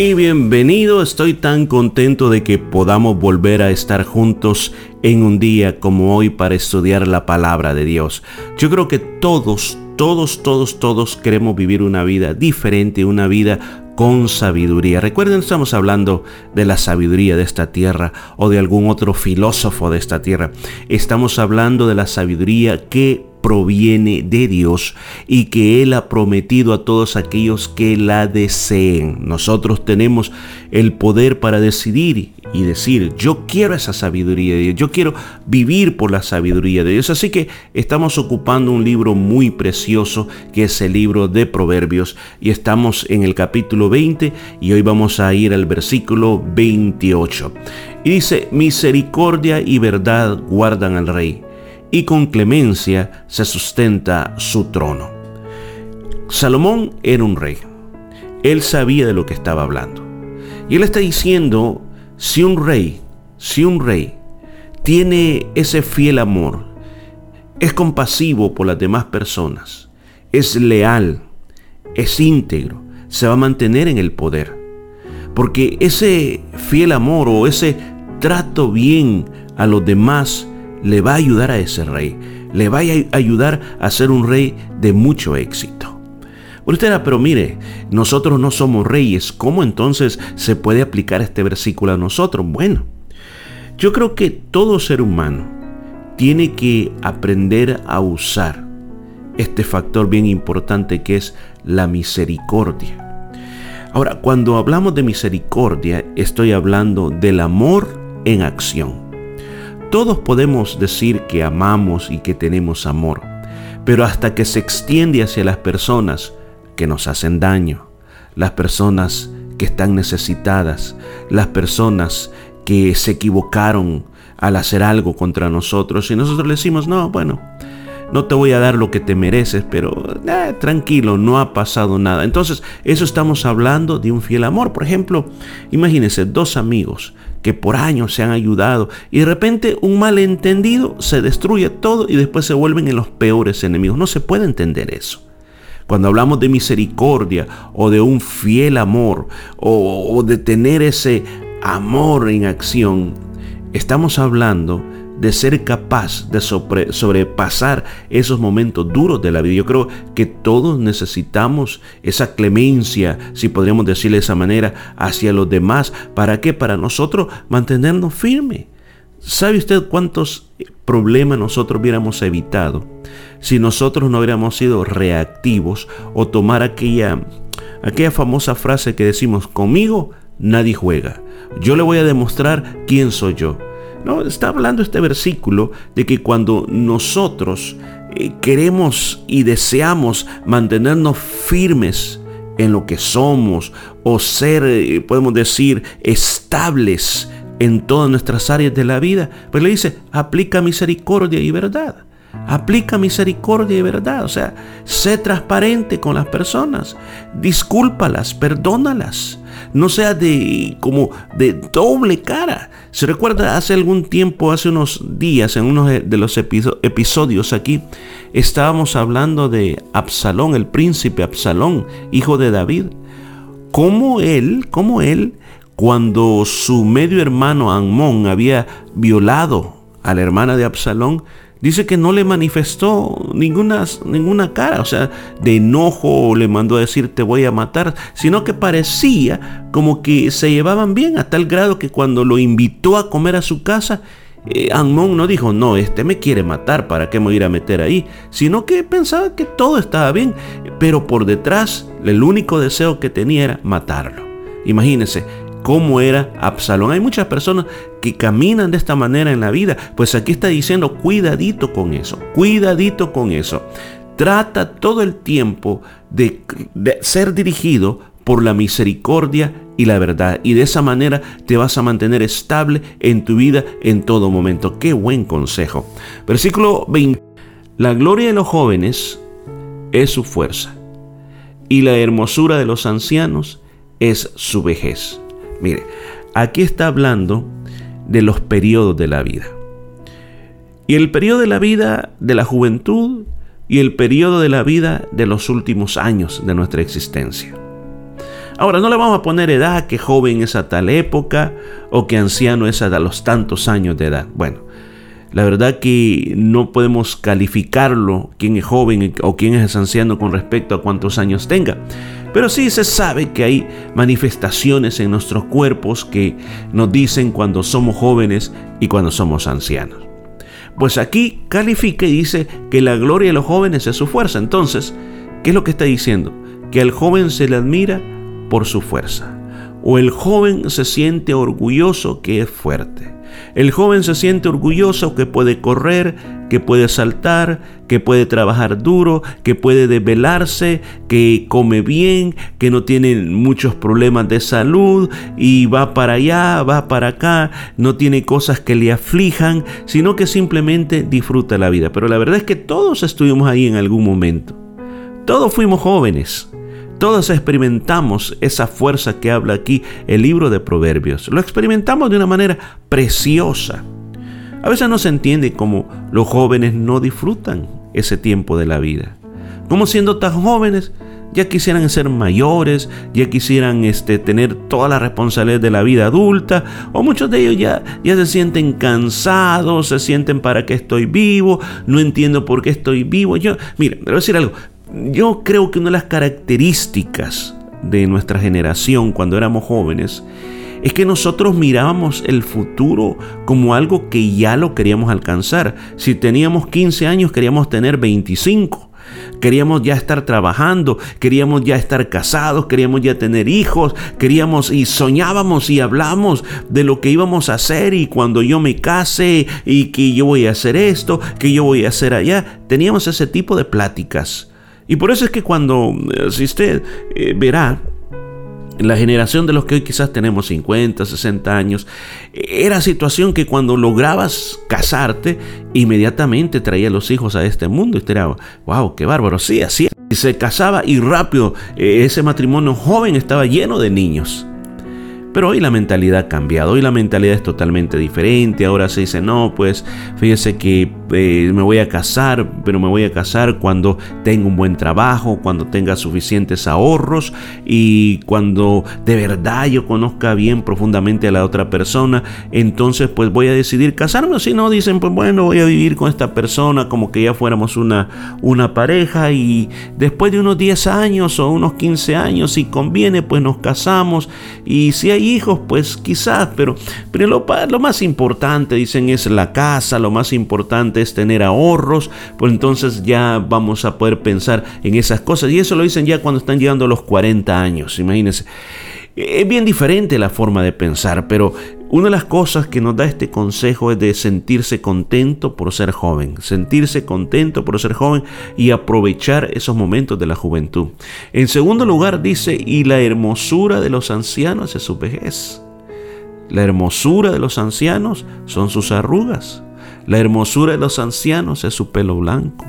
Y bienvenido, estoy tan contento de que podamos volver a estar juntos en un día como hoy para estudiar la palabra de Dios. Yo creo que todos, todos, todos, todos queremos vivir una vida diferente, una vida con sabiduría. Recuerden, estamos hablando de la sabiduría de esta tierra o de algún otro filósofo de esta tierra. Estamos hablando de la sabiduría que proviene de Dios y que Él ha prometido a todos aquellos que la deseen. Nosotros tenemos el poder para decidir y decir, yo quiero esa sabiduría de Dios, yo quiero vivir por la sabiduría de Dios. Así que estamos ocupando un libro muy precioso que es el libro de Proverbios y estamos en el capítulo 20 y hoy vamos a ir al versículo 28. Y dice, misericordia y verdad guardan al rey y con clemencia se sustenta su trono. Salomón era un rey. Él sabía de lo que estaba hablando. Y él está diciendo, si un rey, si un rey tiene ese fiel amor, es compasivo por las demás personas, es leal, es íntegro, se va a mantener en el poder. Porque ese fiel amor o ese trato bien a los demás le va a ayudar a ese rey, le va a ayudar a ser un rey de mucho éxito. Usted pero mire, nosotros no somos reyes, ¿cómo entonces se puede aplicar este versículo a nosotros? Bueno, yo creo que todo ser humano tiene que aprender a usar este factor bien importante que es la misericordia. Ahora, cuando hablamos de misericordia, estoy hablando del amor en acción. Todos podemos decir que amamos y que tenemos amor, pero hasta que se extiende hacia las personas que nos hacen daño, las personas que están necesitadas, las personas que se equivocaron al hacer algo contra nosotros y nosotros le decimos, no, bueno, no te voy a dar lo que te mereces, pero eh, tranquilo, no ha pasado nada. Entonces, eso estamos hablando de un fiel amor. Por ejemplo, imagínense dos amigos que por años se han ayudado y de repente un malentendido se destruye todo y después se vuelven en los peores enemigos. No se puede entender eso. Cuando hablamos de misericordia o de un fiel amor o, o de tener ese amor en acción, estamos hablando de ser capaz de sobrepasar esos momentos duros de la vida. Yo creo que todos necesitamos esa clemencia, si podríamos decirle de esa manera, hacia los demás. ¿Para qué? Para nosotros mantenernos firmes. ¿Sabe usted cuántos problemas nosotros hubiéramos evitado si nosotros no hubiéramos sido reactivos o tomar aquella, aquella famosa frase que decimos, conmigo nadie juega. Yo le voy a demostrar quién soy yo. No, está hablando este versículo de que cuando nosotros eh, queremos y deseamos mantenernos firmes en lo que somos o ser, eh, podemos decir, estables en todas nuestras áreas de la vida, pues le dice, aplica misericordia y verdad. Aplica misericordia y verdad. O sea, sé transparente con las personas. Discúlpalas, perdónalas. No sea de como de doble cara. Se recuerda hace algún tiempo, hace unos días, en uno de los episodios aquí, estábamos hablando de Absalón, el príncipe Absalón, hijo de David. Como él, como él, cuando su medio hermano Amón había violado a la hermana de Absalón, dice que no le manifestó ninguna, ninguna cara, o sea, de enojo le mandó a decir te voy a matar, sino que parecía como que se llevaban bien a tal grado que cuando lo invitó a comer a su casa, eh, no dijo, no, este me quiere matar, ¿para qué me voy a ir a meter ahí? Sino que pensaba que todo estaba bien, pero por detrás el único deseo que tenía era matarlo. Imagínense, cómo era Absalón. Hay muchas personas que caminan de esta manera en la vida. Pues aquí está diciendo, cuidadito con eso, cuidadito con eso. Trata todo el tiempo de, de ser dirigido por la misericordia y la verdad. Y de esa manera te vas a mantener estable en tu vida en todo momento. Qué buen consejo. Versículo 20. La gloria de los jóvenes es su fuerza y la hermosura de los ancianos es su vejez. Mire, aquí está hablando de los periodos de la vida. Y el periodo de la vida de la juventud y el periodo de la vida de los últimos años de nuestra existencia. Ahora, no le vamos a poner edad, que joven es a tal época o que anciano es a los tantos años de edad. Bueno, la verdad que no podemos calificarlo quién es joven o quién es anciano con respecto a cuántos años tenga. Pero sí se sabe que hay manifestaciones en nuestros cuerpos que nos dicen cuando somos jóvenes y cuando somos ancianos. Pues aquí califica y dice que la gloria de los jóvenes es su fuerza. Entonces, ¿qué es lo que está diciendo? Que al joven se le admira por su fuerza. O el joven se siente orgulloso que es fuerte. El joven se siente orgulloso que puede correr, que puede saltar, que puede trabajar duro, que puede desvelarse, que come bien, que no tiene muchos problemas de salud y va para allá, va para acá, no tiene cosas que le aflijan, sino que simplemente disfruta la vida. Pero la verdad es que todos estuvimos ahí en algún momento. Todos fuimos jóvenes. Todos experimentamos esa fuerza que habla aquí el libro de Proverbios. Lo experimentamos de una manera preciosa. A veces no se entiende cómo los jóvenes no disfrutan ese tiempo de la vida. Como siendo tan jóvenes, ya quisieran ser mayores, ya quisieran este, tener toda la responsabilidad de la vida adulta, o muchos de ellos ya, se sienten cansados, se sienten para qué estoy vivo, no entiendo por qué estoy vivo. Yo, mire, voy a decir algo, yo creo que una de las características de nuestra generación cuando éramos jóvenes es que nosotros mirábamos el futuro como algo que ya lo queríamos alcanzar. Si teníamos 15 años, queríamos tener 25. Queríamos ya estar trabajando, queríamos ya estar casados, queríamos ya tener hijos, queríamos y soñábamos y hablamos de lo que íbamos a hacer y cuando yo me case y que yo voy a hacer esto, que yo voy a hacer allá. Teníamos ese tipo de pláticas. Y por eso es que cuando, eh, si usted eh, verá, la generación de los que hoy quizás tenemos 50, 60 años, era situación que cuando lograbas casarte, inmediatamente traía los hijos a este mundo. Y usted era, wow, qué bárbaro, sí, así. Y se casaba y rápido eh, ese matrimonio joven estaba lleno de niños. Pero hoy la mentalidad ha cambiado, hoy la mentalidad es totalmente diferente, ahora se dice, no, pues fíjese que eh, me voy a casar, pero me voy a casar cuando tenga un buen trabajo, cuando tenga suficientes ahorros y cuando de verdad yo conozca bien profundamente a la otra persona, entonces pues voy a decidir casarme, si no dicen, pues bueno, voy a vivir con esta persona como que ya fuéramos una, una pareja y después de unos 10 años o unos 15 años, si conviene, pues nos casamos y si hay hijos, pues quizás, pero, pero lo, lo, más importante, dicen, es la casa, lo más importante es tener ahorros, pues entonces ya vamos a poder pensar en esas cosas. Y eso lo dicen ya cuando están llegando los 40 años, imagínense. Es bien diferente la forma de pensar, pero una de las cosas que nos da este consejo es de sentirse contento por ser joven, sentirse contento por ser joven y aprovechar esos momentos de la juventud. En segundo lugar dice, y la hermosura de los ancianos es su vejez. La hermosura de los ancianos son sus arrugas. La hermosura de los ancianos es su pelo blanco.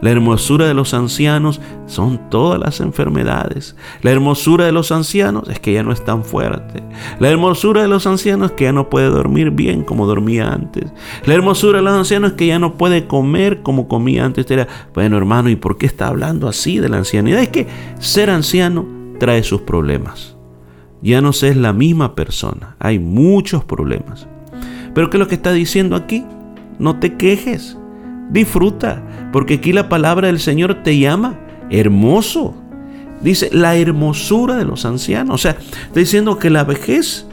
La hermosura de los ancianos son todas las enfermedades. La hermosura de los ancianos es que ya no es tan fuerte. La hermosura de los ancianos es que ya no puede dormir bien como dormía antes. La hermosura de los ancianos es que ya no puede comer como comía antes. Era, bueno hermano, ¿y por qué está hablando así de la ancianidad? Es que ser anciano trae sus problemas. Ya no se es la misma persona. Hay muchos problemas. Pero ¿qué es lo que está diciendo aquí? No te quejes. Disfruta, porque aquí la palabra del Señor te llama hermoso. Dice la hermosura de los ancianos. O sea, está diciendo que la vejez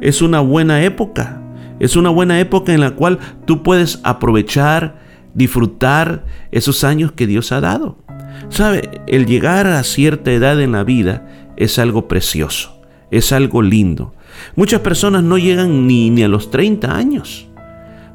es una buena época. Es una buena época en la cual tú puedes aprovechar, disfrutar esos años que Dios ha dado. ¿Sabe? El llegar a cierta edad en la vida es algo precioso, es algo lindo. Muchas personas no llegan ni, ni a los 30 años.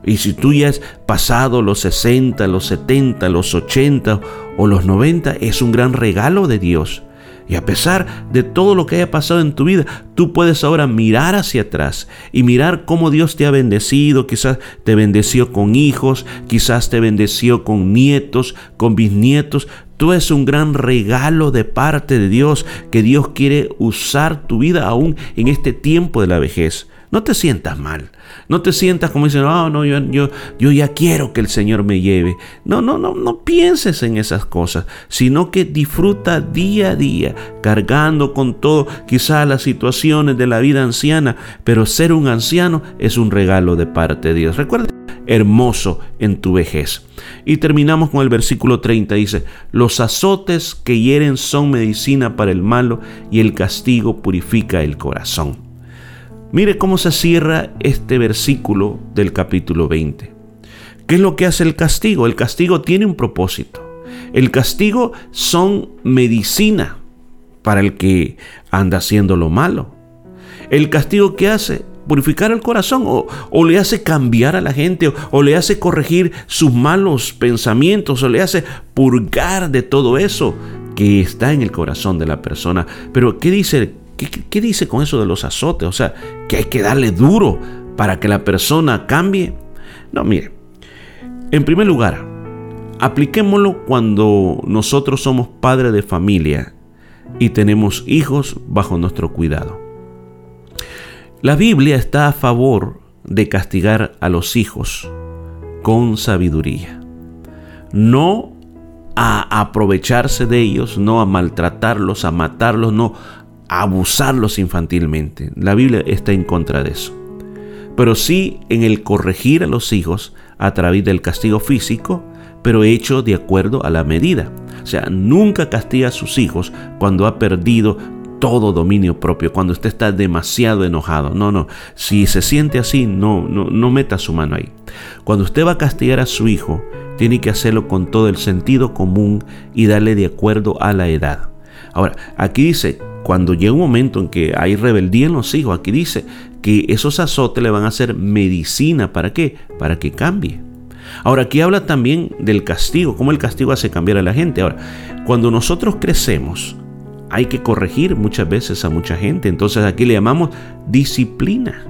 Y si tú ya has pasado los 60, los 70, los 80 o los 90, es un gran regalo de Dios. Y a pesar de todo lo que haya pasado en tu vida, tú puedes ahora mirar hacia atrás y mirar cómo Dios te ha bendecido. Quizás te bendeció con hijos, quizás te bendeció con nietos, con bisnietos. Tú es un gran regalo de parte de Dios que Dios quiere usar tu vida aún en este tiempo de la vejez. No te sientas mal. No te sientas como dicen, oh, no, yo, yo, yo ya quiero que el Señor me lleve. No, no, no, no pienses en esas cosas, sino que disfruta día a día, cargando con todo, quizás las situaciones de la vida anciana, pero ser un anciano es un regalo de parte de Dios. Recuerda, hermoso en tu vejez. Y terminamos con el versículo 30, dice, los azotes que hieren son medicina para el malo y el castigo purifica el corazón. Mire cómo se cierra este versículo del capítulo 20. ¿Qué es lo que hace el castigo? El castigo tiene un propósito. El castigo son medicina para el que anda haciendo lo malo. El castigo que hace purificar el corazón o, le hace cambiar a la gente o, le hace corregir sus malos pensamientos o le hace purgar de todo eso que está en el corazón de la persona. Pero ¿qué dice ¿Qué, dice con eso de los azotes? O sea, que hay que darle duro para que la persona cambie. No, mire, en primer lugar, apliquémoslo cuando nosotros somos padres de familia y tenemos hijos bajo nuestro cuidado. La Biblia está a favor de castigar a los hijos con sabiduría. No a aprovecharse de ellos, no a maltratarlos, a matarlos, no, abusarlos infantilmente. La Biblia está en contra de eso. Pero sí en el corregir a los hijos a través del castigo físico, pero hecho de acuerdo a la medida. O sea, nunca castiga a sus hijos cuando ha perdido todo dominio propio, cuando usted está demasiado enojado. No, no. Si se siente así, no, no, no meta su mano ahí. Cuando usted va a castigar a su hijo, tiene que hacerlo con todo el sentido común y darle de acuerdo a la edad. Ahora, aquí dice, cuando llega un momento en que hay rebeldía en los hijos, aquí dice que esos azotes le van a ser medicina. ¿Para qué? Para que cambie. Ahora, aquí habla también del castigo, cómo el castigo hace cambiar a la gente. Ahora, cuando nosotros crecemos, hay que corregir muchas veces a mucha gente. Entonces aquí le llamamos disciplina.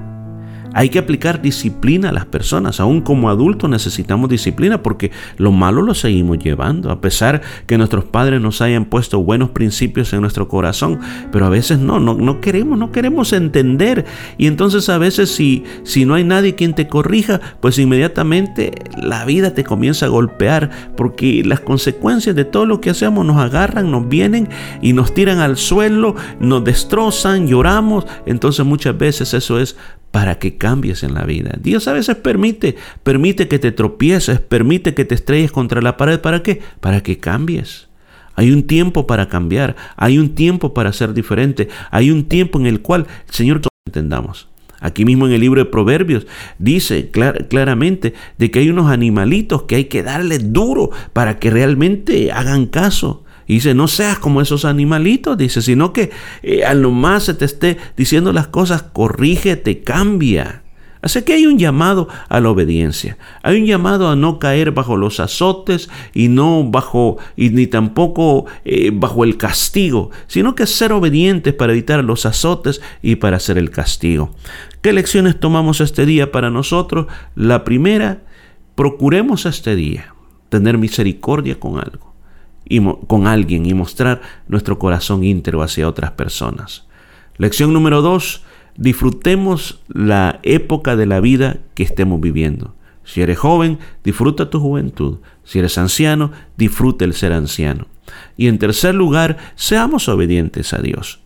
Hay que aplicar disciplina a las personas. Aún como adultos necesitamos disciplina porque lo malo lo seguimos llevando. A pesar que nuestros padres nos hayan puesto buenos principios en nuestro corazón. Pero a veces no, no, queremos, no queremos entender. Y entonces a veces si, si no hay nadie quien te corrija, pues inmediatamente la vida te comienza a golpear. Porque las consecuencias de todo lo que hacemos nos agarran, nos vienen y nos tiran al suelo, nos destrozan, lloramos. Entonces muchas veces eso es para que cambies en la vida. Dios a veces permite, permite que te tropieces, permite que te estrelles contra la pared. ¿Para qué? Para que cambies. Hay un tiempo para cambiar, hay un tiempo para ser diferente, hay un tiempo en el cual el Señor entendamos. Aquí mismo en el libro de Proverbios dice claramente de que hay unos animalitos que hay que darle duro para que realmente hagan caso. Y dice, no seas como esos animalitos, dice, sino que eh, a lo más se te esté diciendo las cosas, corrígete, cambia. Así que hay un llamado a la obediencia. Hay un llamado a no caer bajo los azotes y no bajo, y ni tampoco eh, bajo el castigo, sino que ser obedientes para evitar los azotes y para hacer el castigo. ¿Qué lecciones tomamos este día para nosotros? La primera, procuremos este día tener misericordia con algo con alguien y mostrar nuestro corazón íntegro hacia otras personas. Lección número dos, disfrutemos la época de la vida que estemos viviendo. Si eres joven, disfruta tu juventud. Si eres anciano, disfruta el ser anciano. Y en tercer lugar, seamos obedientes a Dios.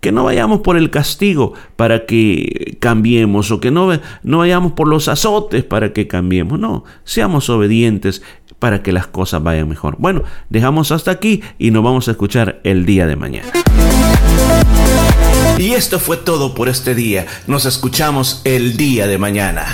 Que no vayamos por el castigo para que cambiemos o que no, no vayamos por los azotes para que cambiemos. No, seamos obedientes para que las cosas vayan mejor. Bueno, dejamos hasta aquí y nos vamos a escuchar el día de mañana. Y esto fue todo por este día. Nos escuchamos el día de mañana.